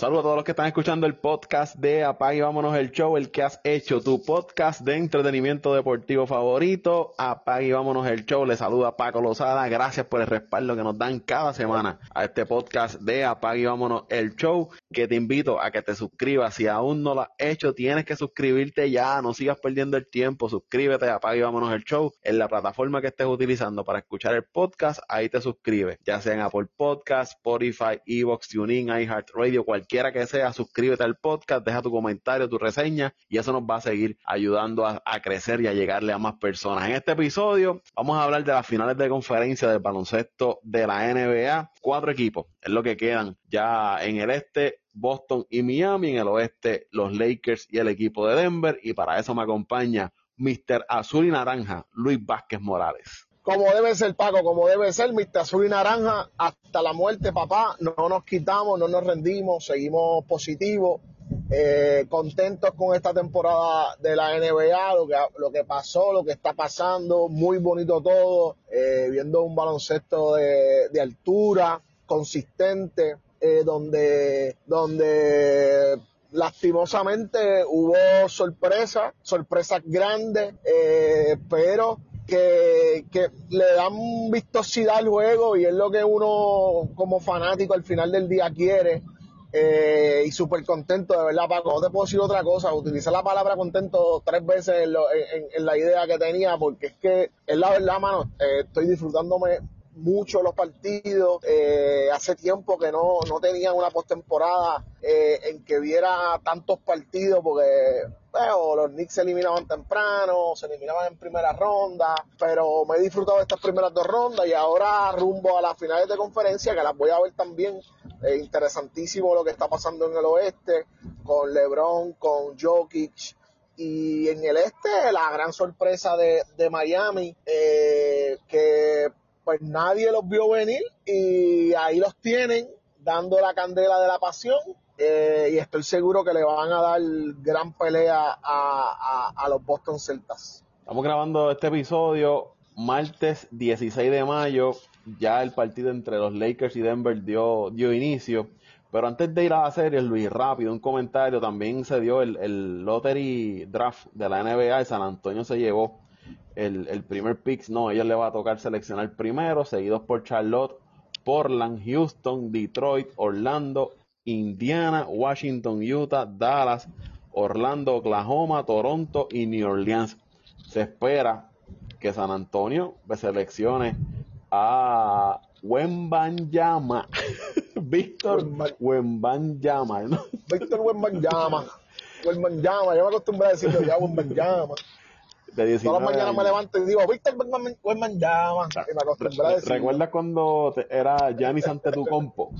Saludos a todos los que están escuchando el podcast de Apague y Vámonos el Show, el que has hecho tu podcast de entretenimiento deportivo favorito. Apague y Vámonos el Show. Les saluda Paco Lozada. Gracias por el respaldo que nos dan cada semana a este podcast de Apague y Vámonos el Show. Que te invito a que te suscribas. Si aún no lo has hecho, tienes que suscribirte ya. No sigas perdiendo el tiempo. Suscríbete a Apague y Vámonos el Show en la plataforma que estés utilizando para escuchar el podcast. Ahí te suscribes, ya sea en Apple Podcast, Spotify, Evox, TuneIn, iHeartRadio, cualquier quiera que sea, suscríbete al podcast, deja tu comentario, tu reseña y eso nos va a seguir ayudando a, crecer y a llegarle a más personas. En este episodio vamos a hablar de las finales de conferencia del baloncesto de la NBA. Cuatro equipos es lo que quedan ya en el este, Boston y Miami, en el oeste los Lakers y el equipo de Denver y para eso me acompaña Mr. Azul y Naranja, Luis Vázquez Morales como debe ser, Paco, como debe ser, Mr. Azul y Naranja, hasta la muerte, papá, no nos quitamos, no nos rendimos, seguimos positivos, eh, contentos con esta temporada de la NBA, lo que, pasó, lo que está pasando, muy bonito todo, eh, viendo un baloncesto de, altura, consistente, eh, donde, donde lastimosamente hubo sorpresas, sorpresas grandes, pero que, le dan vistosidad al juego y es lo que uno como fanático al final del día quiere. Eh, y súper contento, de verdad, Paco. No te puedo decir otra cosa. Utilicé la palabra contento tres veces en, la idea que tenía, porque es que es la verdad, mano. Eh, estoy disfrutándome mucho los partidos. Eh, hace tiempo que no, no tenía una postemporada eh, en que viera tantos partidos porque bueno, los Knicks se eliminaban temprano, se eliminaban en primera ronda, pero me he disfrutado de estas primeras dos rondas y ahora rumbo a las finales de conferencia que las voy a ver también. Eh, interesantísimo lo que está pasando en el oeste con LeBron, con Jokic, y en el este la gran sorpresa de, de Miami eh, que pues nadie los vio venir y ahí los tienen dando la candela de la pasión eh, y estoy seguro que le van a dar gran pelea a, los Boston Celtas. Estamos grabando este episodio martes 16 de mayo, ya el partido entre los Lakers y Denver dio, dio inicio. Pero antes de ir a la serie, Luis, rápido, un comentario. También se dio el, el lottery draft de la NBA y San Antonio se llevó el, el primer pick, no, a ellos le va a tocar seleccionar primero, seguidos por Charlotte, Portland, Houston, Detroit, Orlando, Indiana, Washington, Utah, Dallas, Orlando, Oklahoma, Toronto y New Orleans. Se espera que San Antonio seleccione a Wembanyama. Víctor Wembanyama. ¿no? Víctor Wembanyama. Wembanyama, yo me acostumbré a decirlo ya Wembanyama de Todas las mañanas me levanto y digo, Víctor Westman llama. ¿Recuerdas cuando era Giannis ante tu compo?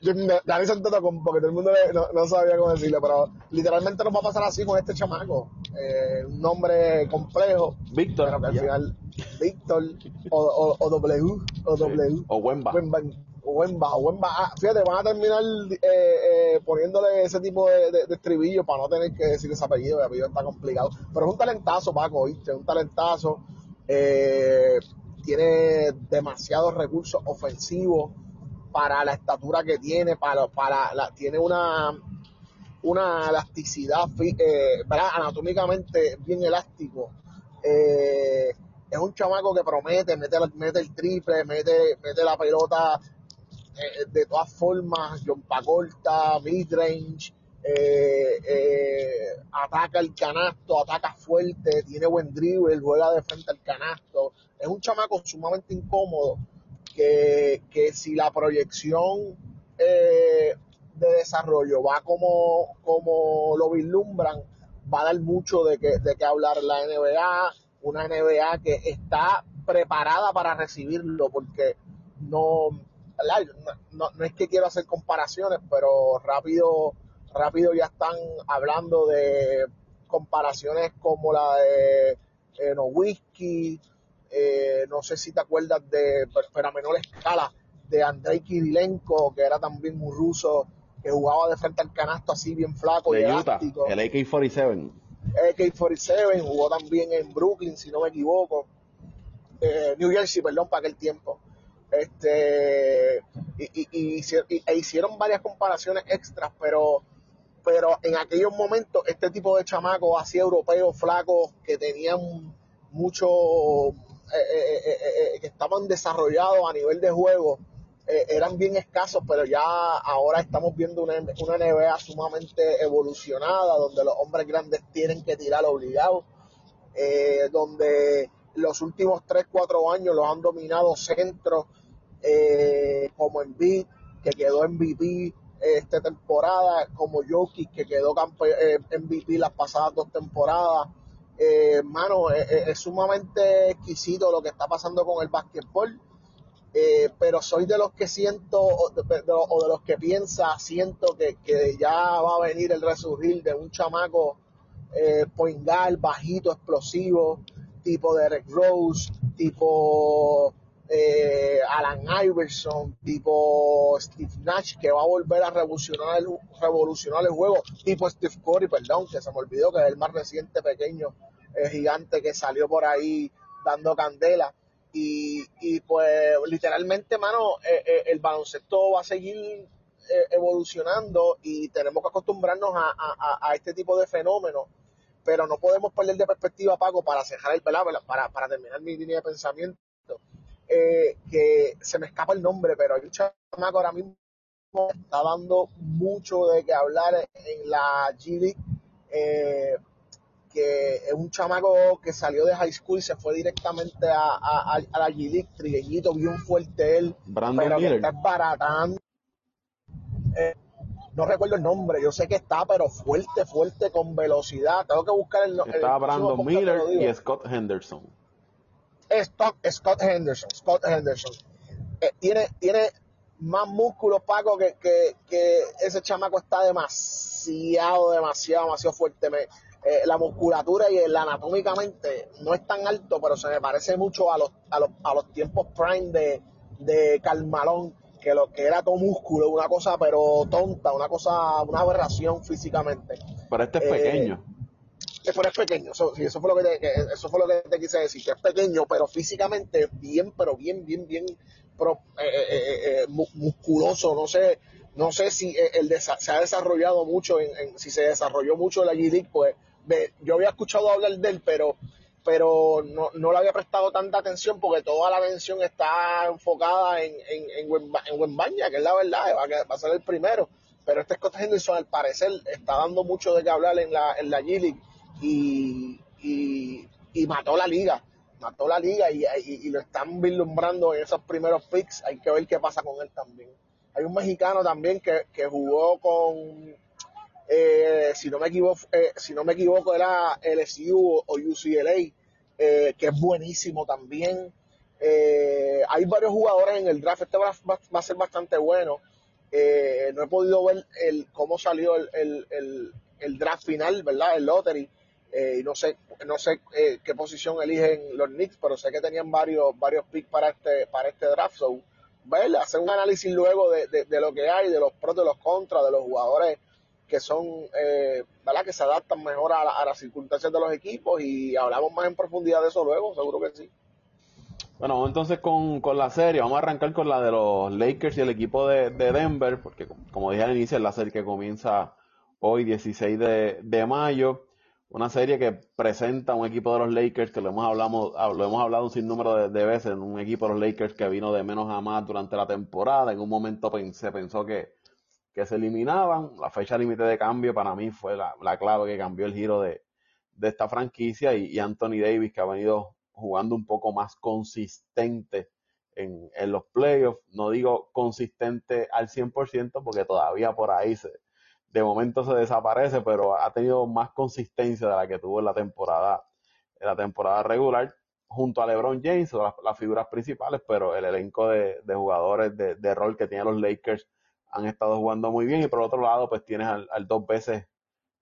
Giannis ante tu compo, que todo el mundo no, sabía cómo decirle, pero literalmente nos va a pasar así con este chamaco. Eh, un nombre complejo. Víctor. Pero que al final, Víctor, o, o, W, o W. O Wemba. Wemba, Wemba. Ah, fíjate, van a terminar eh, eh, poniéndole ese tipo de, de, estribillo para no tener que decir ese apellido, el apellido está complicado. Pero es un talentazo, Paco, ¿viste? Un talentazo. Eh, tiene demasiados recursos ofensivos para la estatura que tiene, para, para tiene una, una elasticidad anatómicamente bien elástico. Eh, es un chamaco que promete, mete, mete el triple, mete, mete la pelota eh, de todas formas, jumpa corta, midrange, eh, eh, ataca el canasto, ataca fuerte, tiene buen dribble, juega de frente al canasto. Es un chamaco sumamente incómodo que, si la proyección de desarrollo va como, como lo vislumbran, va a dar mucho de que, de que hablar la NBA, una NBA que está preparada para recibirlo porque no no, no, es que quiero hacer comparaciones, pero rápido, rápido ya están hablando de comparaciones como la de eh, No Whisky, eh, no sé si te acuerdas de, pero a menor escala, de Andrei Kirilenko, que era también un ruso que jugaba de frente al canasto así bien flaco y elástico. El AK-47. AK-47 jugó también en Brooklyn, si no me equivoco. Eh, New Jersey, perdón, para aquel tiempo. Este, y, y, e hicieron varias comparaciones extras, pero, pero en aquellos momentos este tipo de chamacos así europeos, flacos, que tenían mucho, eh, eh, eh, que estaban desarrollados a nivel de juego, eran bien escasos, pero ya ahora estamos viendo una, una NBA sumamente evolucionada, donde los hombres grandes tienen que tirar obligados, donde los últimos 3, 4 años los han dominado centros eh, como Embiid, que quedó MVP esta temporada, como Jokic, que quedó eh, MVP las pasadas dos temporadas. Eh, mano, es sumamente exquisito lo que está pasando con el básquetbol, pero soy de los que siento, o de, los que piensa, siento que, ya va a venir el resurgir de un chamaco eh, bajito, explosivo, tipo Derek Rose, tipo eh, Alan Iverson, tipo Steve Nash, que va a volver a revolucionar el, juego, tipo Steve Curry, perdón, que se me olvidó que es el más reciente pequeño eh, gigante que salió por ahí dando candela. Y, pues literalmente, mano, eh, el baloncesto va a seguir evolucionando y tenemos que acostumbrarnos a, este tipo de fenómenos. Pero no podemos perder de perspectiva, Paco, para cerrar el para, para terminar mi línea de pensamiento, eh, que se me escapa el nombre, pero hay un chamaco ahora mismo que está dando mucho de que hablar en la G eh, que es un chamaco que salió de high school y se fue directamente a, la G League, trigueñito, bien fuerte él, Brandon pero que está baratando. Eh, no recuerdo el nombre, yo sé que está, pero fuerte, fuerte, con velocidad. Tengo que buscar el nombre. Está Brandon Miller y Scott Henderson. Scott, Scott Henderson, Scott Henderson. Eh, tiene, tiene más músculos, Paco, que, que, ese chamaco está demasiado, demasiado, demasiado fuerte. Eh, la musculatura y el anatómicamente no es tan alto, pero se me parece mucho a los, a los, a los tiempos prime de, de Carmalón que lo que era todo músculo, una cosa pero tonta, una cosa, una aberración físicamente. Pero este es eh, pequeño. Eso es pequeño, eso, fue lo que te, eso fue lo que te quise decir, que es pequeño, pero físicamente bien, pero bien, bien, bien eh, eh, musculoso, no sé, no sé si el se ha desarrollado mucho, en, si se desarrolló mucho en la G-League, pues yo había escuchado hablar de él, pero pero no, no le había prestado tanta atención porque toda la atención está enfocada en, en, en, que es la verdad, va a, va a ser el primero. Pero este Scott Henderson, al parecer, está dando mucho de qué hablar en la, en la G-League y, y, mató la liga. Mató la liga y, y, lo están vislumbrando en esos primeros picks. Hay que ver qué pasa con él también. Hay un mexicano también que, que jugó con eh, si no me equivoco, eh, si no me equivoco era LSU o UCLA, eh, que es buenísimo también. hay varios jugadores en el draft, este va, a ser bastante bueno. no he podido ver el, cómo salió el, el, draft final, ¿verdad? El lottery. Y no sé, no sé qué posición eligen los Knicks, pero sé que tenían varios, varios picks para este, para este draft. So, hacer un análisis luego de, de, lo que hay, de los pros, de los contras, de los jugadores que son, eh, ¿verdad? Que se adaptan mejor a, las circunstancias de los equipos y hablamos más en profundidad de eso luego, seguro que sí. Bueno, entonces con, con la serie, vamos a arrancar con la de los Lakers y el equipo de, Denver, porque como dije al inicio, es la serie que comienza hoy, 16 de, mayo, una serie que presenta un equipo de los Lakers que lo hemos hablado, lo hemos hablado un sinnúmero de, de veces, un equipo de los Lakers que vino de menos a más durante la temporada, en un momento se pensó que que se eliminaban. La fecha límite de cambio para mí fue la, clave que cambió el giro de, esta franquicia y, Anthony Davis que ha venido jugando un poco más consistente en, los playoffs. No digo consistente al 100% porque todavía por ahí se, de momento se desaparece, pero ha tenido más consistencia de la que tuvo en la temporada, en la temporada regular junto a LeBron James, las, figuras principales, pero el elenco de, jugadores de, de, rol que tienen los Lakers han estado jugando muy bien. Y por otro lado pues tienes al, dos veces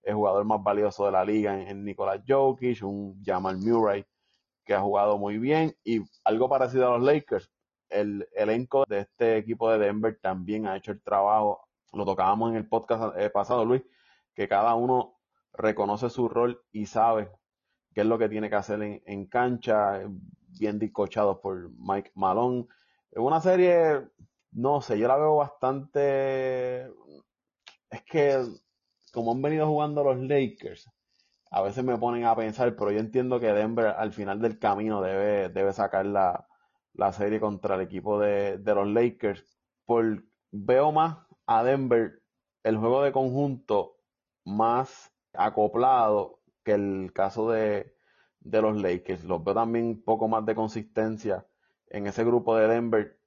el jugador más valioso de la liga en, Nicolás Jokic, un Jamal Murray que ha jugado muy bien. Y algo parecido a los Lakers, el elenco de este equipo de Denver también ha hecho el trabajo, lo tocábamos en el podcast eh, pasado Luis, que cada uno reconoce su rol y sabe qué es lo que tiene que hacer en, en cancha, bien discochados por Mike Malone. Es una serie no sé, yo la veo bastante, es que como han venido jugando los Lakers, a veces me ponen a pensar, pero yo entiendo que Denver al final del camino debe, debe sacar la, serie contra el equipo de, los Lakers. Por, veo más a Denver el juego de conjunto más acoplado que el caso de, de los Lakers. Los veo también un poco más de consistencia en ese grupo de Denver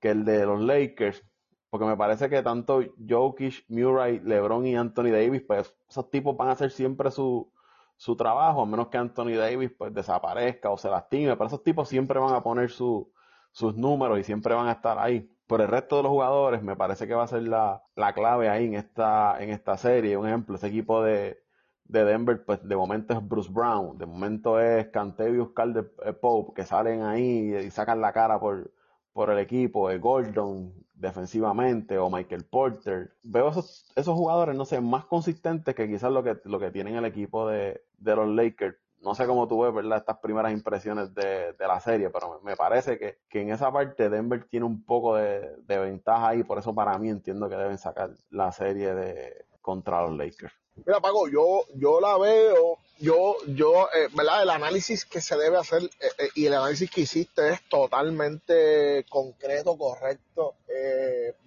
que el de los Lakers. Porque me parece que tanto Jokic, Murray, LeBron y Anthony Davis, pues esos tipos van a hacer siempre su, su trabajo, a menos que Anthony Davis pues desaparezca o se lastime. Pero esos tipos siempre van a poner su, sus números y siempre van a estar ahí. Por el resto de los jugadores, me parece que va a ser la, la clave ahí en esta, en esta serie. Un ejemplo, ese equipo de, de Denver, pues de momento es Bruce Brown, de momento es Cantevius Calder Pope, que salen ahí y sacan la cara por, por el equipo, de Gordon defensivamente o Michael Porter. Veo esos, esos jugadores, no sé, más consistentes que quizás lo que, lo que tienen el equipo de, los Lakers. No sé cómo tú ves, ¿verdad? Estas primeras impresiones de, la serie, pero me, parece que, en esa parte Denver tiene un poco de, de ventaja ahí, por eso para mí entiendo que deben sacar la serie de contra los Lakers. Mira, Paco, yo, yo la veo, yo, yo, eh, ¿verdad? El análisis que se debe hacer eh, eh, y el análisis que hiciste es totalmente concreto, correcto.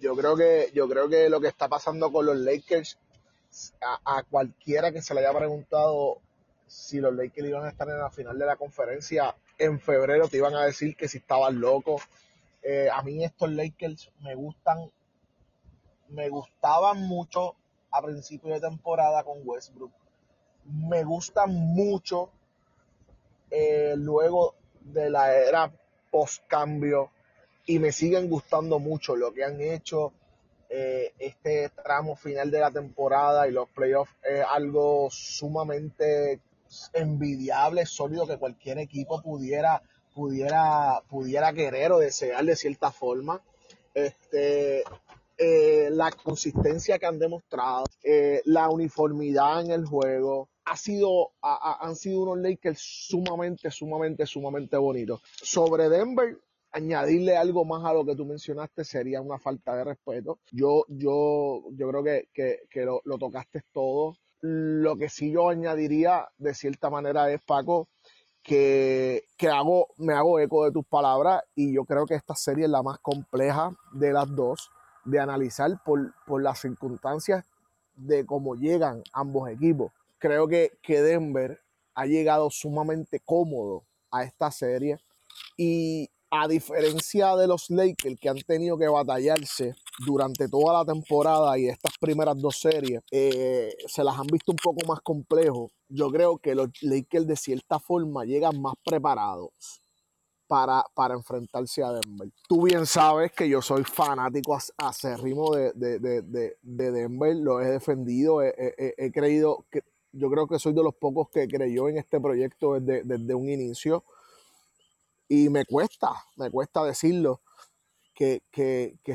yo creo que, yo creo que lo que está pasando con los Lakers, a, cualquiera que se le haya preguntado si los Lakers iban a estar en la final de la conferencia en febrero, te iban a decir que si estaban locos. a mí estos Lakers me gustan, me gustaban mucho a principio de temporada con Westbrook. Me gusta mucho eh, luego de la era post cambio y me siguen gustando mucho lo que han hecho. Eh, este tramo final de la temporada y los playoffs es algo sumamente envidiable, sólido que cualquier equipo pudiera, pudiera, pudiera querer o desear de cierta forma. Este, eh, la consistencia que han demostrado, eh, la uniformidad en el juego, ha sido, han sido unos Lakers sumamente, sumamente, sumamente bonitos. Sobre Denver, añadirle algo más a lo que tú mencionaste sería una falta de respeto. Yo, yo, yo creo que, que, lo, lo, tocaste todo. Lo que sí yo añadiría de cierta manera es, Paco, que, que hago, me hago eco de tus palabras y yo creo que esta serie es la más compleja de las dos de analizar por, las circunstancias de cómo llegan ambos equipos. Creo que, que Denver ha llegado sumamente cómodo a esta serie y a diferencia de los Lakers que han tenido que batallarse durante toda la temporada y estas primeras dos series eh, se las han visto un poco más complejos, yo creo que los Lakers de cierta forma llegan más preparados para, para enfrentarse a Denver. Tú bien sabes que yo soy fanático acérrimo de, de, de, de Denver, lo he defendido, he, creído, que, yo creo que soy de los pocos que creyó en este proyecto desde, desde un inicio y me cuesta, me cuesta decirlo, que, que, que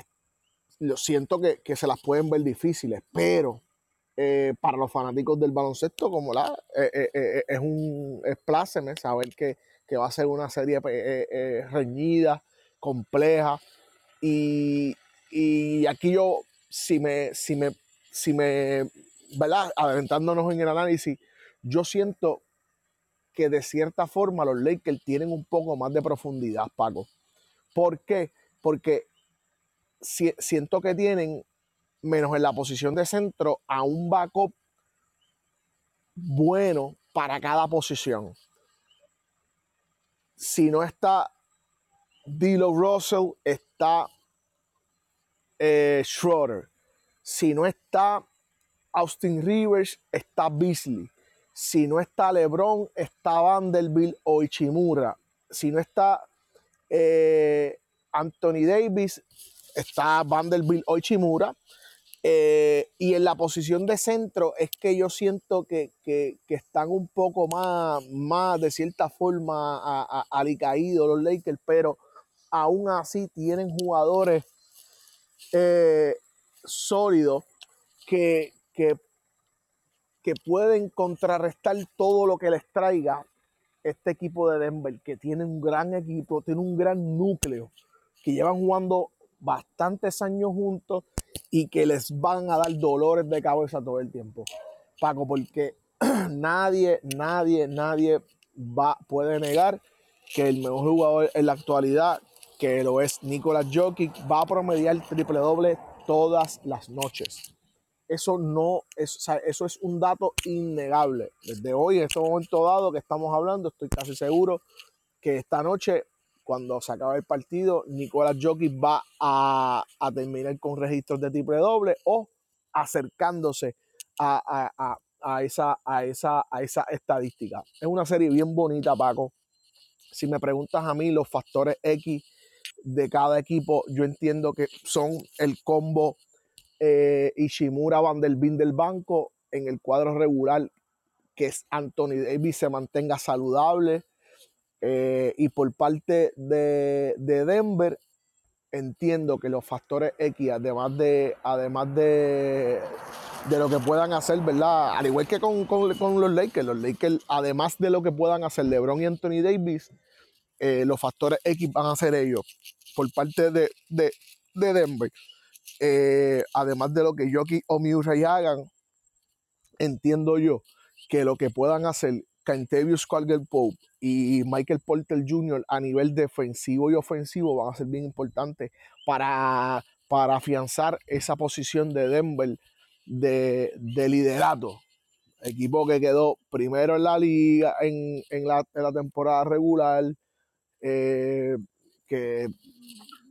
lo siento que, que, se las pueden ver difíciles, pero eh, para los fanáticos del baloncesto, como la, eh, eh, es un es pláceme saber que, que va a ser una serie reñida, compleja. Y, aquí yo, si me, si me, si me, ¿verdad? Adelantándonos en el análisis, yo siento que de cierta forma los Lakers tienen un poco más de profundidad, Paco. ¿Por qué? Porque siento que tienen, menos en la posición de centro, a un backup bueno para cada posición si no está Dilo Russell, está eh, Schroeder. Si no está Austin Rivers, está Beasley. Si no está LeBron, está Vanderbilt o Ichimura. Si no está eh, Anthony Davis, está Vanderbilt o Ichimura. Eh, y en la posición de centro es que yo siento que, están un poco más, más de cierta forma alicaídos los Lakers, pero aún así tienen jugadores eh, sólidos que, que, que pueden contrarrestar todo lo que les traiga este equipo de Denver, que tiene un gran equipo, tiene un gran núcleo, que llevan jugando bastantes años juntos y que les van a dar dolores de cabeza todo el tiempo. Paco, porque nadie, nadie, nadie va, puede negar que el mejor jugador en la actualidad, que lo es Nicolás Jokic, va a promediar triple doble todas las noches. Eso no es, eso es un dato innegable. Desde hoy, en este momento dado que estamos hablando, estoy casi seguro que esta noche, cuando se acabe el partido, Nicolás Jokic va a, terminar con registros de triple doble o acercándose a, esa, a, esa, a esa estadística. Es una serie bien bonita, Paco. Si me preguntas a mí los factores X de cada equipo, yo entiendo que son el combo eh, Ishimura Vanderbilt del banco en el cuadro regular, que es Anthony Davis se mantenga saludable. Eh, y por parte de, Denver, entiendo que los factores X, además de, además de, de lo que puedan hacer, ¿verdad? Al igual que con, los Lakers, los Lakers, además de lo que puedan hacer LeBron y Anthony Davis, eh, los factores X van a ser ellos por parte de, de Denver. Eh, además de lo que Jockey o Murray hagan, entiendo yo que lo que puedan hacer Cantavius Colger Pope y Michael Porter Jr. a nivel defensivo y ofensivo van a ser bien importantes para, para afianzar esa posición de Denver de, liderato. Equipo que quedó primero en la liga en, la, temporada regular, eh, que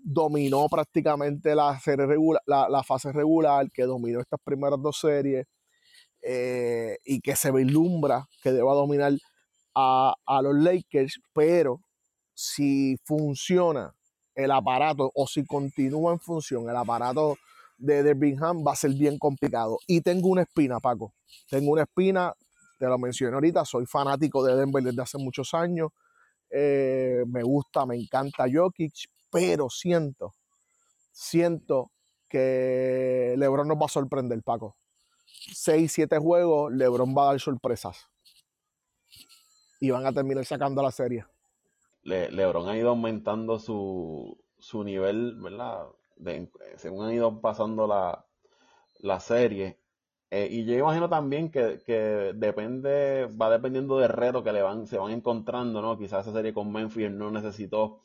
dominó prácticamente la, serie regular, la, fase regular, que dominó estas primeras dos series eh, y que se vislumbra que deba dominar a, los Lakers, pero si funciona el aparato o si continúa en función el aparato de Derbingham va a ser bien complicado. Y tengo una espina, Paco. Tengo una espina, te lo mencioné ahorita, soy fanático de Denver desde hace muchos años. Eh, me gusta, me encanta Jokic, pero siento, siento que LeBron nos va a sorprender, Paco. Seis, siete juegos, LeBron va a dar sorpresas. Y van a terminar sacando la serie. LeBron ha ido aumentando su, nivel, ¿verdad? según han ido pasando la, serie. Eh, y yo imagino también que, que, depende, va dependiendo del reto que le van, se van encontrando, ¿no? Quizás esa serie con Memphis no necesitó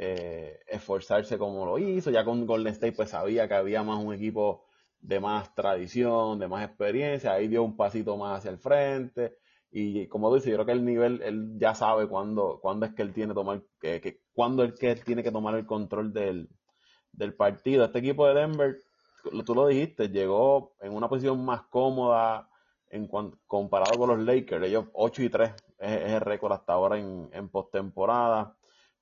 eh, esforzarse como lo hizo. Ya con Golden State pues sabía que había más un equipo de más tradición, de más experiencia, ahí dio un pasito más hacia el frente. Y como dice, yo creo que el nivel, él ya sabe cuándo, cuándo es que él tiene tomar, que, cuándo es que él tiene que tomar el control del, del partido. Este equipo de Denver, tú lo dijiste, llegó en una posición más cómoda en comparado con los Lakers. Ellos 8 y 3 es, el récord hasta ahora en, en postemporada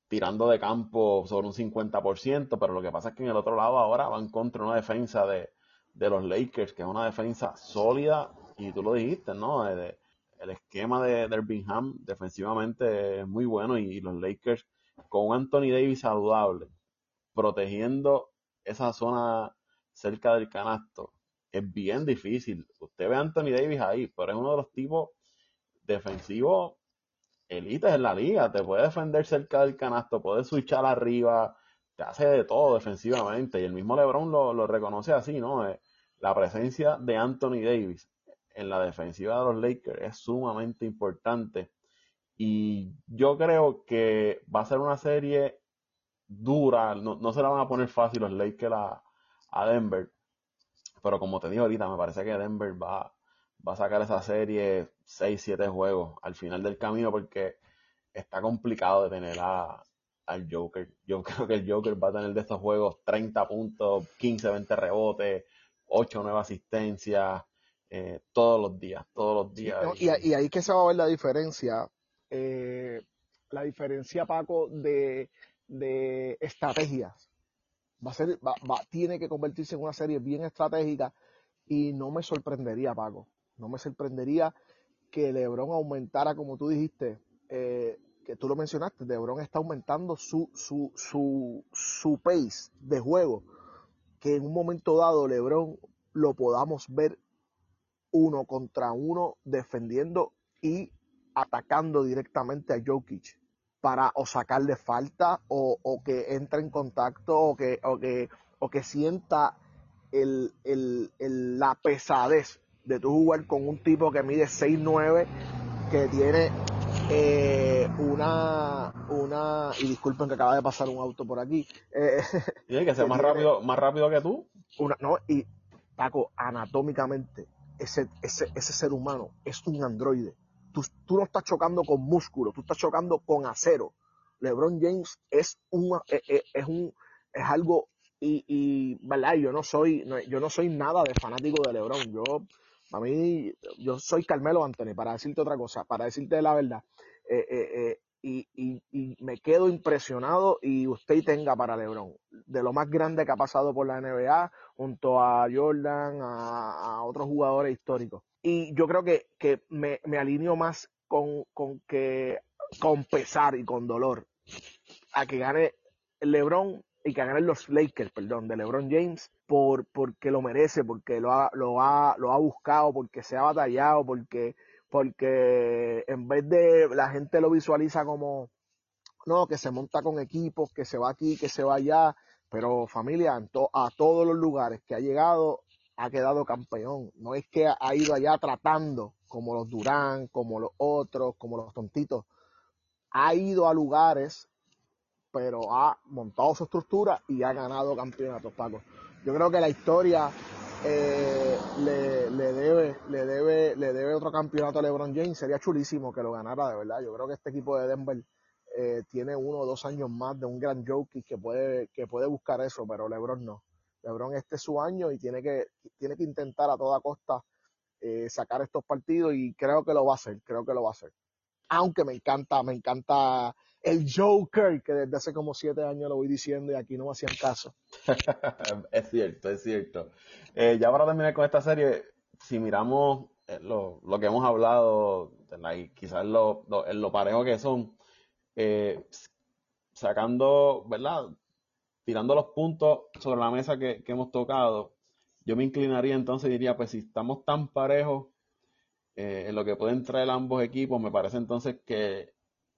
tirando de campo sobre un 50%, pero lo que pasa es que en el otro lado ahora van contra una defensa de, los Lakers, que es una defensa sólida, y tú lo dijiste, ¿no? el esquema de, de Birmingham defensivamente es muy bueno y, los Lakers con Anthony Davis saludable, protegiendo esa zona cerca del canasto, es bien difícil. Usted ve a Anthony Davis ahí, pero es uno de los tipos defensivos elite en la liga, te puede defender cerca del canasto, puede switchar arriba, te hace de todo defensivamente. Y el mismo LeBron lo, reconoce así, ¿no? Eh, la presencia de Anthony Davis en la defensiva de los Lakers es sumamente importante. Y yo creo que va a ser una serie dura, no, se la van a poner fácil los Lakers a, Denver. Pero como te digo ahorita, me parece que Denver va, va a sacar esa serie 6, 7 juegos al final del camino porque está complicado de tener a, al Joker. Yo creo que el Joker va a tener de estos juegos 30 puntos, 15, 20 rebotes, 8, 9 asistencias, eh, todos los días, todos los días. y, ahí que se va a ver la diferencia, eh, la diferencia, Paco, de, de estrategias. Va a ser, va, tiene que convertirse en una serie bien estratégica y no me sorprendería, Paco, no me sorprendería que LeBron aumentara, como tú dijiste, eh, que tú lo mencionaste, LeBron está aumentando su, su, su, su pace de juego, que en un momento dado LeBron lo podamos ver uno contra uno defendiendo y atacando directamente a Jokic para o sacarle falta o, o que entre en contacto o que, o que o que sienta el, la pesadez de tu jugar con un tipo que mide 6'9, que tiene eh, una, una, y disculpen que acaba de pasar un auto por aquí. Eh, que sea más rápido, más rápido que tú. Una, no, y Paco, anatómicamente, ese, ese, ese ser humano es un androide. Tú, tú no estás chocando con músculo, tú estás chocando con acero. LeBron James es un, eh, eh, es, un, es algo y, y ¿verdad? Yo no soy, yo no soy nada de fanático de LeBron. Yo, a mí, yo soy Carmelo Anthony, para decirte otra cosa, para decirte la verdad. Eh, y, y, y, me quedo impresionado y usted tenga para LeBron, de lo más grande que ha pasado por la NBA, junto a Jordan, a, otros jugadores históricos. Y yo creo que, que me, me alineo más con, con que con pesar y con dolor a que gane LeBron y que ganen los Lakers, perdón, de LeBron James por porque lo merece, porque lo ha, buscado, porque se ha batallado, porque porque en vez de la gente lo visualiza como no, que se monta con equipos, que se va aquí, que se va allá, pero familia, a todos los lugares que ha llegado ha quedado campeón. No es que ha ido allá tratando como los Durán, como los otros, como los tontitos. Ha ido a lugares pero ha montado su estructura y ha ganado campeonatos, Paco. Yo creo que la historia eh, le, debe, le, debe, le debe otro campeonato a LeBron James. Sería chulísimo que lo ganara, de verdad. Yo creo que este equipo de Denver eh, tiene uno o dos años más de un gran jockey que puede, que puede buscar eso, pero LeBron no. LeBron este es su año y tiene que, tiene que intentar a toda costa eh, sacar estos partidos y creo que lo va a hacer, creo que lo va a hacer. Aunque me encanta, me encanta el Joker, que desde hace como siete años lo voy diciendo y aquí no me hacían caso. es cierto, es cierto. Eh, ya para terminar con esta serie, si miramos eh, lo, que hemos hablado, y quizás lo, lo, parejo que son, eh, sacando, ¿verdad? Tirando los puntos sobre la mesa que, que hemos tocado, yo me inclinaría entonces y diría, pues si estamos tan parejos en lo que pueden traer ambos equipos, me parece entonces que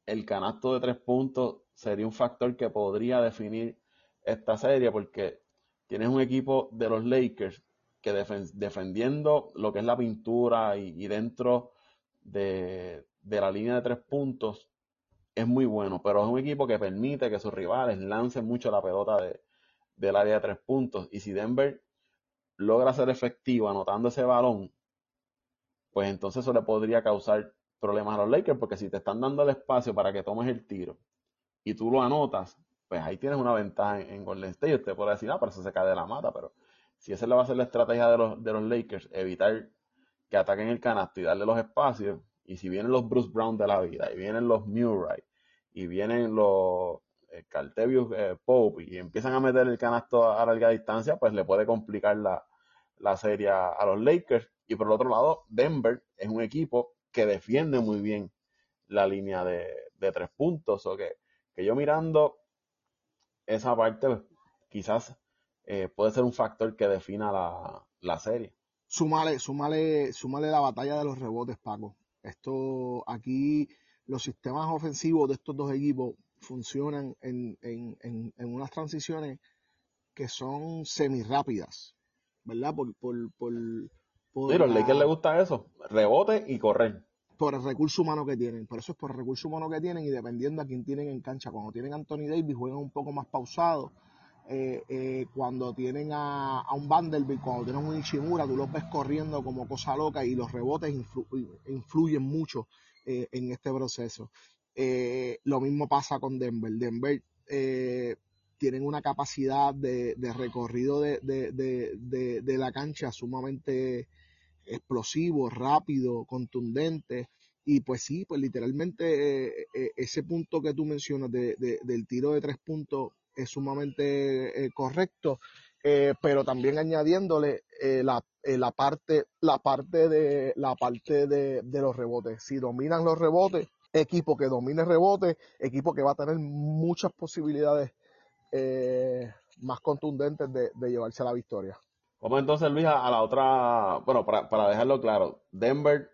el canasto de tres puntos sería un factor que podría definir esta serie porque tienes un equipo de los Lakers que defendiendo lo que es la pintura y, dentro de, la línea de tres puntos es muy bueno, pero es un equipo que permite que sus rivales lancen mucho la pelota de, del área de tres puntos. Y si Denver logra ser efectivo anotando ese balón, pues entonces eso le podría causar problemas a los Lakers, porque si te están dando el espacio para que tomes el tiro y tú lo anotas, pues ahí tienes una ventaja en, Golden State. Usted puede decir, ah, pero eso se cae de la mata, pero si esa va a ser la estrategia de los, de los Lakers, evitar que ataquen el canasto y darle los espacios, y si vienen los Bruce Brown de la vida, y vienen los Murray, y vienen los eh, Cartevius eh, Pope, y empiezan a meter el canasto a, larga distancia, pues le puede complicar la, la serie a, a los Lakers. Y por el otro lado, Denver es un equipo que defiende muy bien la línea de, tres puntos. O que, que, yo mirando esa parte, pues, quizás eh, puede ser un factor que defina la, serie. Súmale, súmale, súmale la batalla de los rebotes, Paco. Esto aquí, los sistemas ofensivos de estos dos equipos funcionan en, en, en, unas transiciones que son semi rápidas, ¿verdad? Por, por, por, por los Lakers le gusta eso, rebote y correr. Por el recurso humano que tienen, por eso es por el recurso humano que tienen y dependiendo a quién tienen en cancha. Cuando tienen a Anthony Davis juegan un poco más pausado. Eh, eh, cuando tienen a, un Vanderbilt, cuando tienen un Ichimura, tú los ves corriendo como cosa loca y los rebotes influyen mucho eh, en este proceso. lo mismo pasa con Denver. Denver tienen una capacidad de, recorrido de, de, la cancha sumamente explosivo, rápido, contundente. Y pues sí, pues literalmente eh, eh, ese punto que tú mencionas de, del tiro de tres puntos es sumamente eh, correcto, pero también añadiéndole la, la, parte, la parte, de, la parte de, los rebotes. Si dominan los rebotes, equipo que domine rebotes, equipo que va a tener muchas posibilidades más contundentes de, de llevarse a la victoria. Vamos entonces, Luis, a, la otra. Bueno, para, para, dejarlo claro, Denver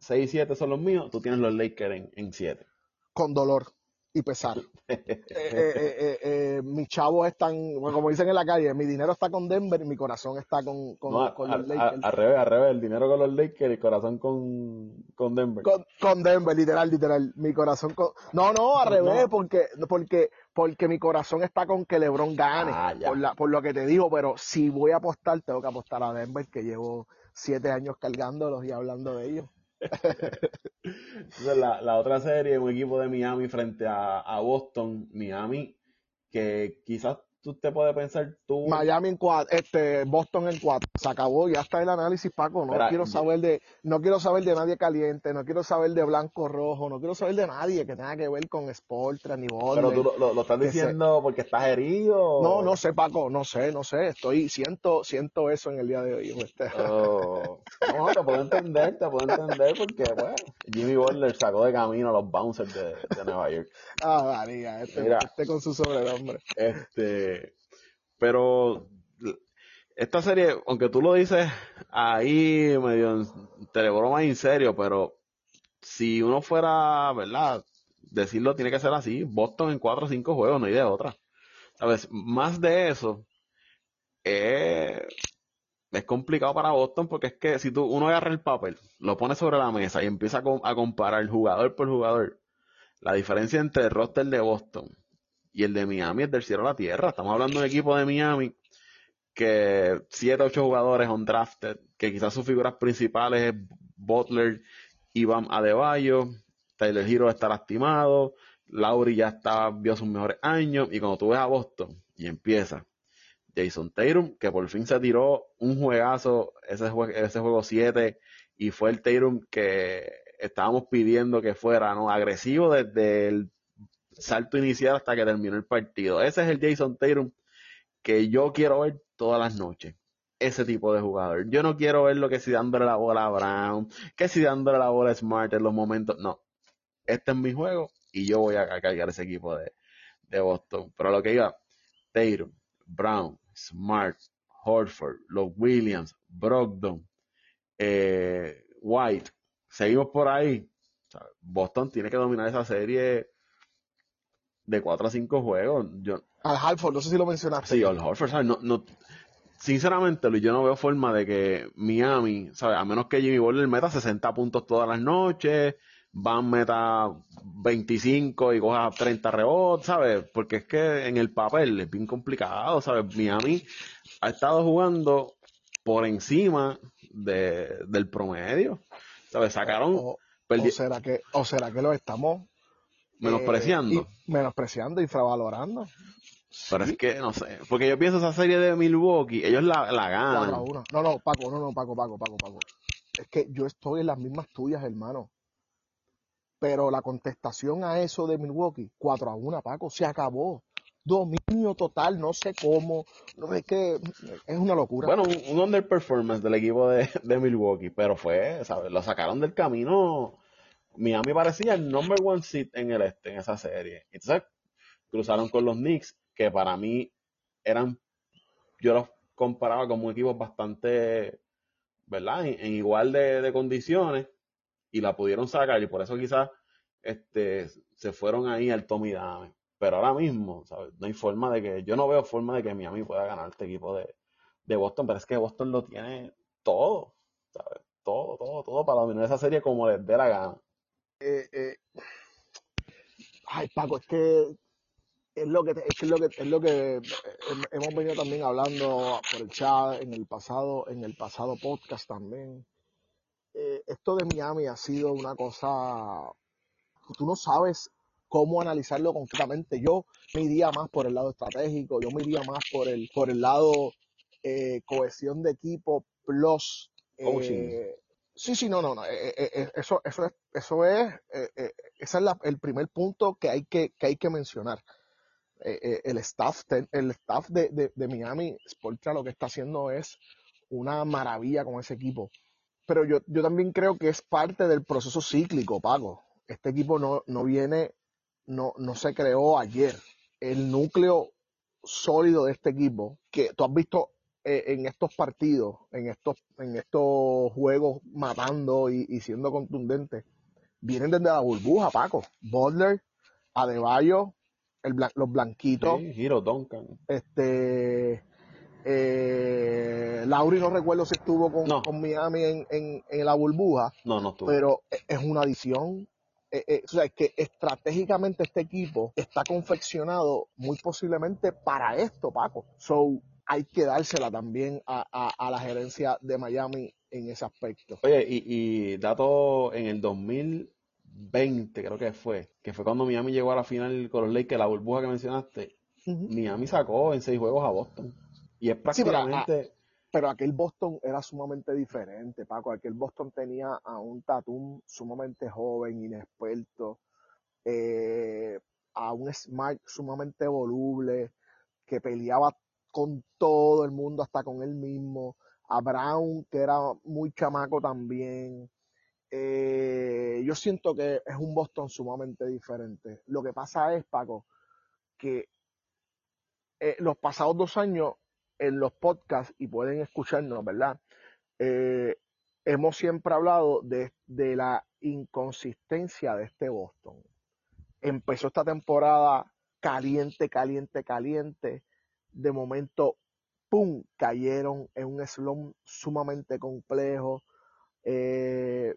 6 y 7 son los míos, tú tienes los Lakers en, en 7. Con dolor. y pesar. Eh, eh, eh, mis chavos están, como dicen en la calle, mi dinero está con Denver y mi corazón está con, con, los Lakers. al revés, al revés, el dinero con los Lakers y el corazón con, con Denver. Con, Denver, literal, literal. Mi corazón con... No, no, al revés, porque, porque, porque mi corazón está con que LeBron gane, ah, por, la, por lo que te digo, pero si voy a apostar, tengo que apostar a Denver, que llevo siete años cargándolos y hablando de ellos. Entonces, la, la, otra serie, un equipo de Miami frente a, a Boston, Miami, que quizás tú te puedes pensar tú. Miami en cuatro, este, Boston en cuatro. Se acabó, ya está el análisis, Paco. No quiero saber de, no quiero saber de nadie caliente, no quiero saber de blanco rojo, no quiero saber de nadie que tenga que ver con Sportra ni Pero tú lo, estás diciendo porque estás herido. No, no sé, Paco, no sé, no sé. Estoy, siento, siento eso en el día de hoy. Este. Oh. No, te puedo entender, te puedo entender porque, bueno, Jimmy Butler sacó de camino a los bouncers de, de Nueva York. Ah, María, este, este con su sobrenombre. Este, pero esta serie, aunque tú lo dices ahí medio más en serio, pero si uno fuera, ¿verdad? Decirlo tiene que ser así. Boston en 4 o 5 juegos, no hay de otra. ¿Sabes? Más de eso, es complicado para Boston porque es que si tú uno agarra el papel, lo pone sobre la mesa y empieza a, a comparar jugador por jugador, la diferencia entre el roster de Boston y el de Miami es del cielo a la tierra. Estamos hablando de un equipo de Miami que 7, 8 jugadores on drafted, que quizás sus figuras principales es Butler y Bam Adebayo, Tyler Hero está lastimado, Lauri ya está, vio sus mejores años, y cuando tú ves a Boston y empieza Jason Tatum, que por fin se tiró un juegazo, ese, ese juego 7, y fue el Tatum que estábamos pidiendo que fuera ¿no? agresivo desde el salto inicial hasta que terminó el partido. Ese es el Jason Tatum que yo quiero ver todas las noches. Ese tipo de jugador. Yo no quiero ver lo que si dándole la bola a Brown, que si dándole la bola a Smart en los momentos. No. Este es mi juego y yo voy a, cargar ese equipo de, Boston. Pero lo que iba, Tatum, Brown, Smart, Horford, los Williams, Brogdon, eh, White. Seguimos por ahí. Boston tiene que dominar esa serie de 4 a 5 juegos. Yo, al Halford, no sé si lo mencionaste. Sí, al Halford, ¿sabes? No, no, sinceramente, yo no veo forma de que Miami, ¿sabes? A menos que Jimmy Butler meta 60 puntos todas las noches, Van meta 25 y coja 30 rebotes, ¿sabes? Porque es que en el papel es bien complicado, ¿sabes? Miami ha estado jugando por encima de, del promedio, ¿sabes? Sacaron... O, o, será que, ¿O será que lo estamos Menospreciando. Eh, menospreciando, infravalorando. Pero es que, no sé, porque yo pienso esa serie de Milwaukee, ellos la, la ganan. No, no, Paco, no, no, Paco, Paco, Paco, Paco. Es que yo estoy en las mismas tuyas, hermano. Pero la contestación a eso de Milwaukee, 4 a 1, Paco, se acabó. Dominio total, no sé cómo. No, es que es una locura. Bueno, un, underperformance del equipo de, de Milwaukee, pero fue, ¿sabes? Lo sacaron del camino Miami parecía el number one seed en el este, en esa serie. Entonces, cruzaron con los Knicks, que para mí eran, yo los comparaba como un equipo bastante, ¿verdad? En, igual de, condiciones, y la pudieron sacar, y por eso quizás este, se fueron ahí al Tommy Dame. Pero ahora mismo, ¿sabes? No hay forma de que, yo no veo forma de que Miami pueda ganar este equipo de, de Boston, pero es que Boston lo tiene todo, ¿sabes? Todo, todo, todo para dominar esa serie como les dé la gana. Eh, eh, ay, Paco, es que es lo que es lo que es lo que hemos venido también hablando por el chat en el pasado en el pasado podcast también eh, esto de Miami ha sido una cosa tú no sabes cómo analizarlo concretamente yo me iría más por el lado estratégico yo me iría más por el por el lado cohesión de equipo plus Sí, sí, no, no, no. Eh, eh, eh, eso, eso es, eso es, ese es el primer punto que hay que, que hay que mencionar. El staff, el staff de, de, de Miami Sportra lo que está haciendo es una maravilla con ese equipo. Pero yo, yo también creo que es parte del proceso cíclico, Pago. Este equipo no, no viene, no, no se creó ayer. El núcleo sólido de este equipo, que tú has visto eh, en estos partidos, en estos, en estos juegos matando y, siendo contundentes, vienen desde la burbuja, Paco. Butler, Adebayo, el blan- los blanquitos, Sí, Hiro Duncan. este eh, Lauri no recuerdo si estuvo con, No. con Miami en, en, en la burbuja, No, no estuvo. pero e- es una adición. Eh, eh, o sea, es que estratégicamente este equipo está confeccionado muy posiblemente para esto, Paco. So, hay que dársela también a, a, a la gerencia de Miami en ese aspecto. Oye, y, y dato en el 2020, creo que fue, que fue cuando Miami llegó a la final con los Lakers, la burbuja que mencionaste. Miami sacó en seis juegos a Boston. Y es Sí, pero, ah, prácticamente, Pero aquel Boston era sumamente diferente, Paco. Aquel Boston tenía a un Tatum sumamente joven, inexperto, eh, a un Smart sumamente voluble, que peleaba con todo el mundo, hasta con él mismo, a Brown, que era muy chamaco también. Eh, yo siento que es un Boston sumamente diferente. Lo que pasa es, Paco, que eh, los pasados dos años en los podcasts, y pueden escucharnos, ¿verdad? Eh, hemos siempre hablado de, de la inconsistencia de este Boston. Empezó esta temporada caliente, caliente, caliente. De momento, ¡pum! cayeron en un slump sumamente complejo. Eh,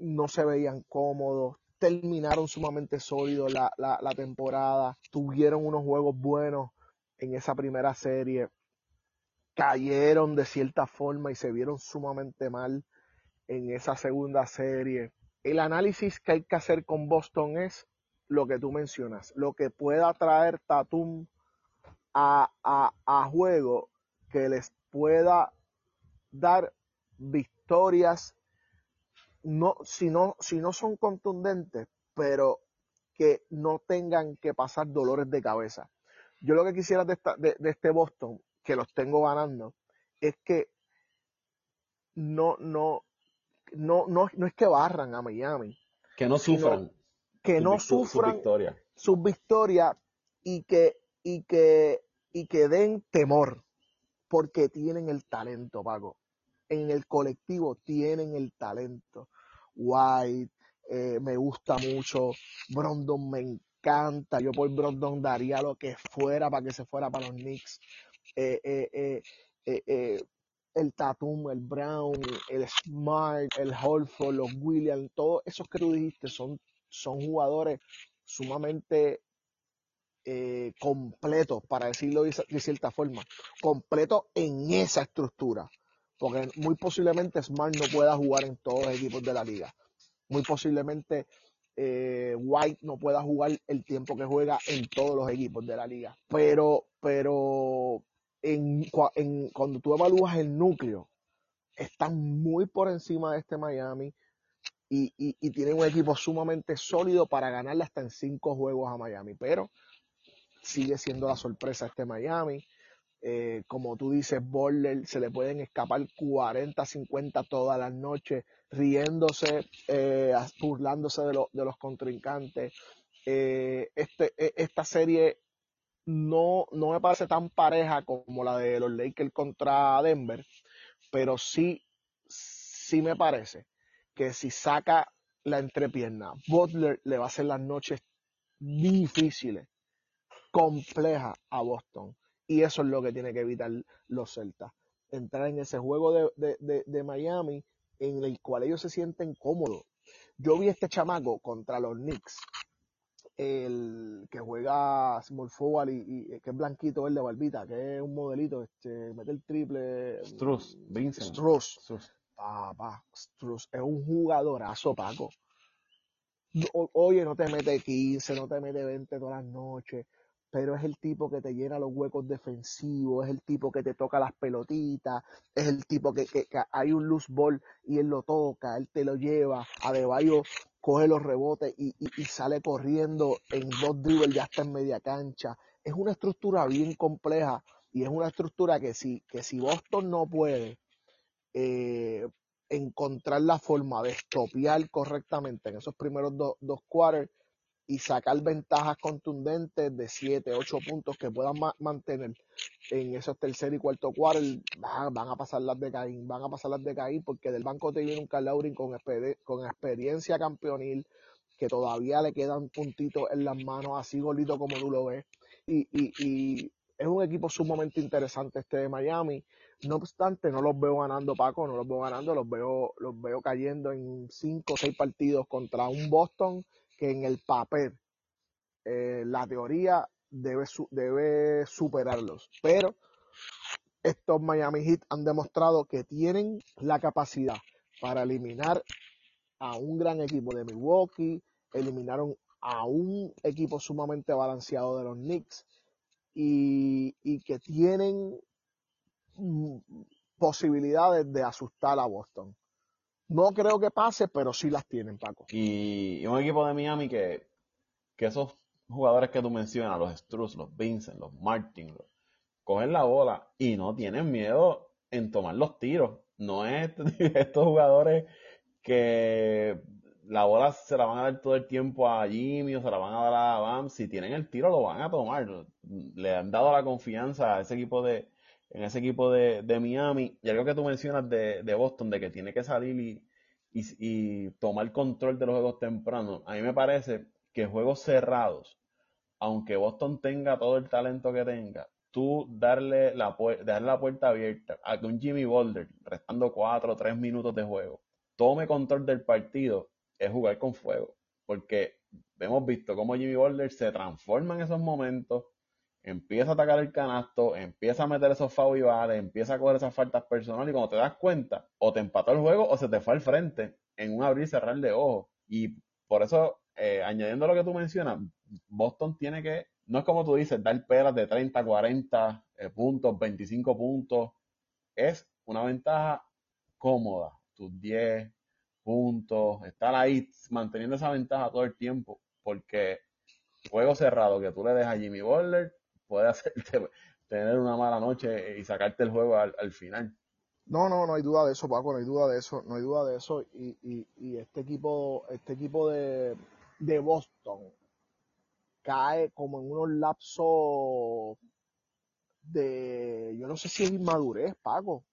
no se veían cómodos. Terminaron sumamente sólidos la, la, la temporada. Tuvieron unos juegos buenos en esa primera serie. Cayeron de cierta forma y se vieron sumamente mal en esa segunda serie. El análisis que hay que hacer con Boston es lo que tú mencionas, lo que pueda traer Tatum a, a, a juego que les pueda dar victorias, no, si, no, si no son contundentes, pero que no tengan que pasar dolores de cabeza. Yo lo que quisiera de, esta- de- de este Boston, que los tengo ganando, es que no, no, no, no, no es que barran a Miami, que no sufran que no victu- sus sufran victorias. sus victorias y que, y que, y que den temor, porque tienen el talento, Paco. En el colectivo tienen el talento. White, eh, me gusta mucho. Brondon me encanta. Yo por Brondon daría lo que fuera para que se fuera para los Knicks. Eh, eh, el Tatum, el Brown, el Smart, el Holford, los Williams, todos esos que tú dijiste son, son jugadores sumamente completos, para decirlo de cierta forma, completos en esa estructura. Porque muy posiblemente Smart no pueda jugar en todos los equipos de la liga. Muy posiblemente eh, White no pueda jugar el tiempo que juega en todos los equipos de la liga. Pero, pero en, cua- en- cuando tú evalúas el núcleo, están muy por encima de este Miami y, y, y tienen un equipo sumamente sólido para ganarle hasta en cinco juegos a Miami. Pero sigue siendo la sorpresa este Miami. Eh, como tú dices, Borler, se le pueden escapar 40, 50 todas las noches, riéndose, eh, burlándose de, de los contrincantes. Eh, este, e- esta serie no, no me parece tan pareja como la de los Lakers contra Denver, pero sí, sí me parece que si saca la entrepierna, Butler le va a hacer las noches difíciles, complejas a Boston. Y eso es lo que tiene que evitar los Celtas. Entrar en ese juego de, de, de, de Miami en el cual ellos se sienten cómodos. Yo vi este chamaco contra los Knicks, el que juega small forward y, y que es blanquito, el de barbita, que es un modelito, este, mete el triple. Struz, Vincent. Struz. Struz. Papá, Struz es un jugadorazo, Paco. O- Oye, no te mete 15, no te mete 20 todas las noches, pero es el tipo que te llena los huecos defensivos, es el tipo que te toca las pelotitas, es el tipo que, hay un loose ball y él lo toca, él te lo lleva, Adebayo coge los rebotes y, sale corriendo en dos dribbles, ya está en media cancha. Es una estructura bien compleja y es una estructura que si, que si Boston no puede eh, encontrar la forma de estopear correctamente en esos primeros do- dos quarters y sacar ventajas contundentes de 7, 8 puntos que puedan ma- mantener en esos tercer y cuarto quarter, van, a pasar las de Caín, van a pasar las de Caín porque del banco te viene un Carl con, con experiencia campeonil que todavía le quedan puntitos en las manos, así golito como tú lo ves. Y, y, y es un equipo sumamente interesante este de Miami. No obstante, no los veo ganando, Paco, no los veo ganando, los veo, los veo cayendo en cinco o seis partidos contra un Boston que en el papel, eh, la teoría debe, debe superarlos. Pero estos Miami Heat han demostrado que tienen la capacidad para eliminar a un gran equipo de Milwaukee, eliminaron a un equipo sumamente balanceado de los Knicks y, que tienen mm, posibilidades de asustar a Boston. No creo que pase, pero sí las tienen, Paco. Y, un equipo de Miami que, que esos jugadores que tú mencionas, los Struz, los Vincent, los Martin, cogen la bola y no tienen miedo en tomar los tiros. No es estos jugadores que la bola se la van a dar todo el tiempo a Jimmy o se la van a dar a Bam. Si tienen el tiro, lo van a tomar. Le han dado la confianza a ese equipo de, en ese equipo de, Miami. Y algo que tú mencionas de, Boston, de que tiene que salir y, y, tomar control de los juegos tempranos. A mí me parece que juegos cerrados, aunque Boston tenga todo el talento que tenga, tú darle la, darle la puerta abierta a que un Jimmy Boulder, restando cuatro o tres minutos de juego, tome control del partido, es jugar con fuego. Porque hemos visto cómo Jimmy Boulder se transforma en esos momentos, empieza a atacar el canasto, empieza a meter esos vales, empieza a coger esas faltas personales y cuando te das cuenta, o te empató el juego o se te fue al frente en un abrir y cerrar de ojos. Y por eso, eh, añadiendo lo que tú mencionas, Boston tiene que, no es como tú dices, dar peras de 30, 40 eh, puntos, 25 puntos. Es una ventaja cómoda, tus 10, puntos, estar ahí manteniendo esa ventaja todo el tiempo, porque juego cerrado que tú le dejas a Jimmy Butler puede hacerte tener una mala noche y sacarte el juego al, final. No, no, no hay duda de eso, Paco, no hay duda de eso, no hay duda de eso. Y, y, este equipo, este equipo de, de Boston cae como en unos lapsos de, yo no sé si es inmadurez, Paco,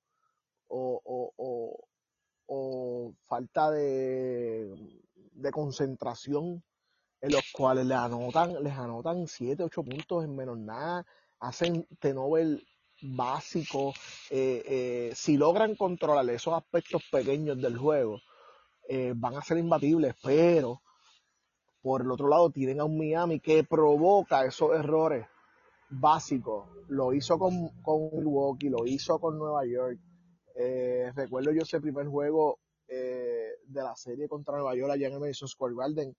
o, o, o, o falta de, de concentración en los cuales les anotan, les anotan 7, 8 puntos en menos nada, hacen tenovel básico, eh, eh, si logran controlar esos aspectos pequeños del juego, eh, van a ser imbatibles, pero por el otro lado tienen a un Miami que provoca esos errores básicos. Lo hizo con, con Milwaukee, lo hizo con Nueva York, recuerdo yo ese primer juego de la serie contra Nueva York allá en el Madison Square Garden,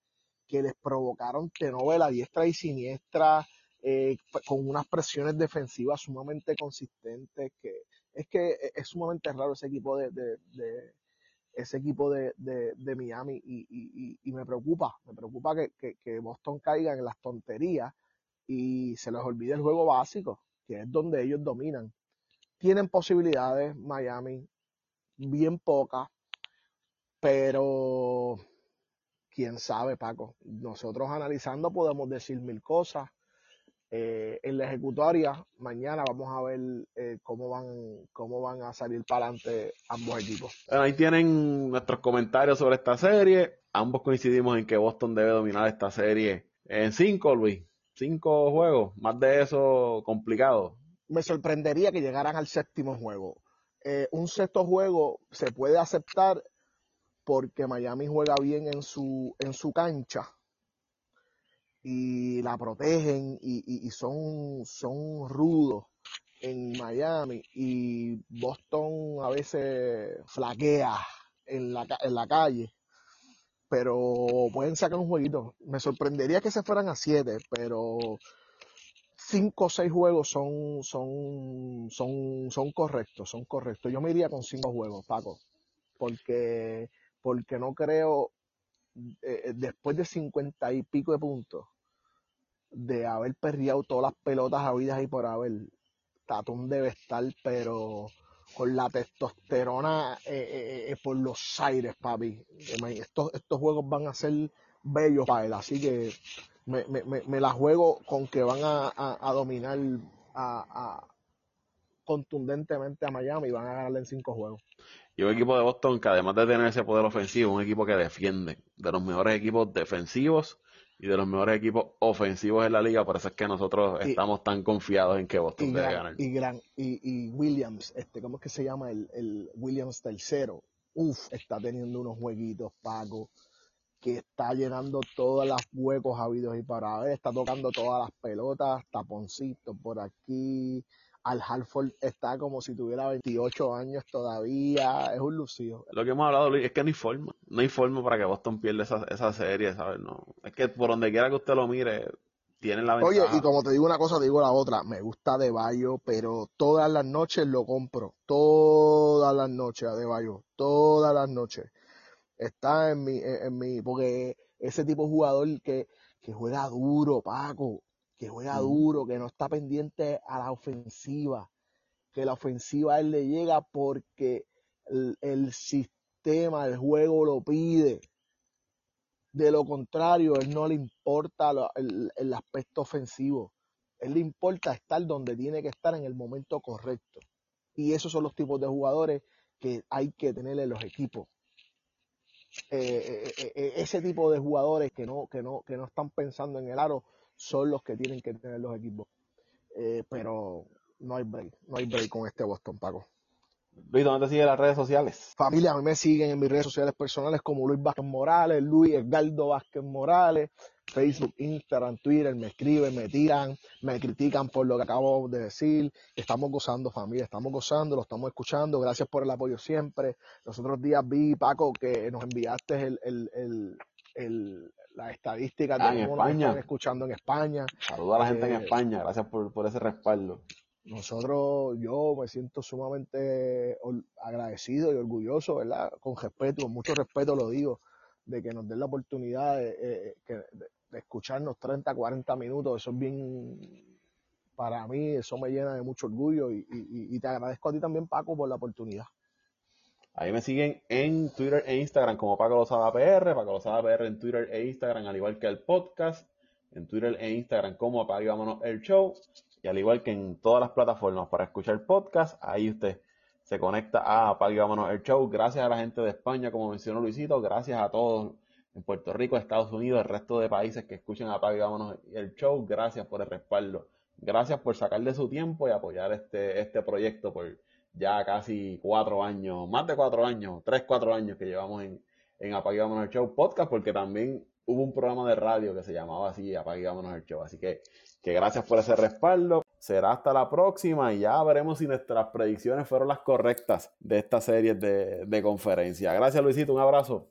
que les provocaron novela diestra y siniestra, eh, con unas presiones defensivas sumamente consistentes, que es que es sumamente raro ese equipo de, ese equipo de, Miami y, me preocupa, me preocupa que, que Boston caiga en las tonterías y se les olvide el juego básico, que es donde ellos dominan. Tienen posibilidades Miami, bien pocas, pero quién sabe, Paco. Nosotros analizando podemos decir mil cosas. Eh, en la ejecutoria, mañana vamos a ver eh, cómo van cómo van a salir para adelante ambos equipos. ahí tienen nuestros comentarios sobre esta serie. Ambos coincidimos en que Boston debe dominar esta serie en cinco, Luis. Cinco juegos. Más de eso complicado me sorprendería que llegaran al séptimo juego. Eh, un sexto juego se puede aceptar porque Miami juega bien en su, en su cancha y la protegen y, son, son rudos en Miami y Boston a veces flaquea en la, en la calle pero pueden sacar un jueguito. Me sorprendería que se fueran a siete, pero cinco o seis juegos son, son, son, son correctos, son correctos. Yo me iría con cinco juegos, Paco, porque, porque no creo, eh, eh, después de cincuenta y pico de puntos, de haber perreado todas las pelotas habidas y por haber, Tatum debe estar, pero con la testosterona eh, por los aires, papi. Estos, estos juegos van a ser bellos para él, así que me, me, me, la juego con que van a, a, dominar a, contundentemente a Miami y van a ganarle en cinco juegos. Y un equipo de Boston que además de tener ese poder ofensivo, un equipo que defiende, de los mejores equipos defensivos y de los mejores equipos ofensivos en la liga, por eso es que nosotros estamos tan confiados en que Boston debe ganar. Y, gran, y, Williams, este, ¿cómo es que se llama? El, el Williams tercero. Uf, está teniendo unos jueguitos, Paco, que está llenando todos los huecos habidos y para ver, está tocando todas las pelotas, taponcitos por aquí, al Halford está como si tuviera 28 años todavía, es un lucido. Lo que hemos hablado, Luis, es que no hay forma, no hay forma para que Boston pierda esa, esa serie, ¿sabes? No, es que por donde quiera que usted lo mire, tienen la ventaja. Oye, y como te digo una cosa, te digo la otra, me gusta De Bayo, pero todas las noches lo compro, todas las noches a De Bayo, todas las noches. Está en mi, en mi, porque ese tipo de jugador que, que juega duro, Paco, que juega duro, que no está pendiente a la ofensiva, que la ofensiva a él le llega porque el, sistema, el juego lo pide. De lo contrario, él no le importa el, aspecto ofensivo. Él le importa estar donde tiene que estar en el momento correcto. Y esos son los tipos de jugadores que hay que tener en los equipos. Eh, eh, eh, ese tipo de jugadores que no, que no, que no están pensando en el aro son los que tienen que tener los equipos. Eh, pero no hay break, no hay break con este Boston, Paco. Luis, ¿dónde te siguen las redes sociales? Familia, a mí me siguen en mis redes sociales personales como Luis Vázquez Morales, Luis Edgardo Vázquez Morales, Facebook, Instagram, Twitter, me escriben, me tiran, me critican por lo que acabo de decir. Estamos gozando, familia, estamos gozando, lo estamos escuchando. Gracias por el apoyo siempre. Los otros días vi, Paco, que nos enviaste el, el, el, las estadísticas ah, de cómo nos están escuchando en España. Saluda a la gente en eh, España, gracias por, por ese respaldo. Nosotros, yo me siento sumamente agradecido y orgulloso, ¿verdad? Con respeto, con mucho respeto lo digo, de que nos den la oportunidad de, escucharnos 30, 40 minutos. Eso es bien, para mí, eso me llena de mucho orgullo y, y te agradezco a ti también, Paco, por la oportunidad. Ahí me siguen en Twitter e Instagram como Paco Lozada PR, Paco Lozada PR en Twitter e Instagram, al igual que el podcast, en Twitter e Instagram como Apague Vámonos el Show, y al igual que en todas las plataformas para escuchar podcast, ahí usted se conecta a Apague Vámonos el Show. Gracias a la gente de España, como mencionó Luisito, gracias a todos en Puerto Rico, Estados Unidos, el resto de países que escuchan Apague Vámonos el Show, gracias por el respaldo. Gracias por sacar de su tiempo y apoyar este, este proyecto por ya casi cuatro años, más de cuatro años, tres, cuatro años que llevamos en, en Apague el Show Podcast, porque también hubo un programa de radio que se llamaba así, Apague el Show. Así que, que gracias por ese respaldo. Será hasta la próxima y ya veremos si nuestras predicciones fueron las correctas de esta serie de, de conferencia. Gracias Luisito, un abrazo.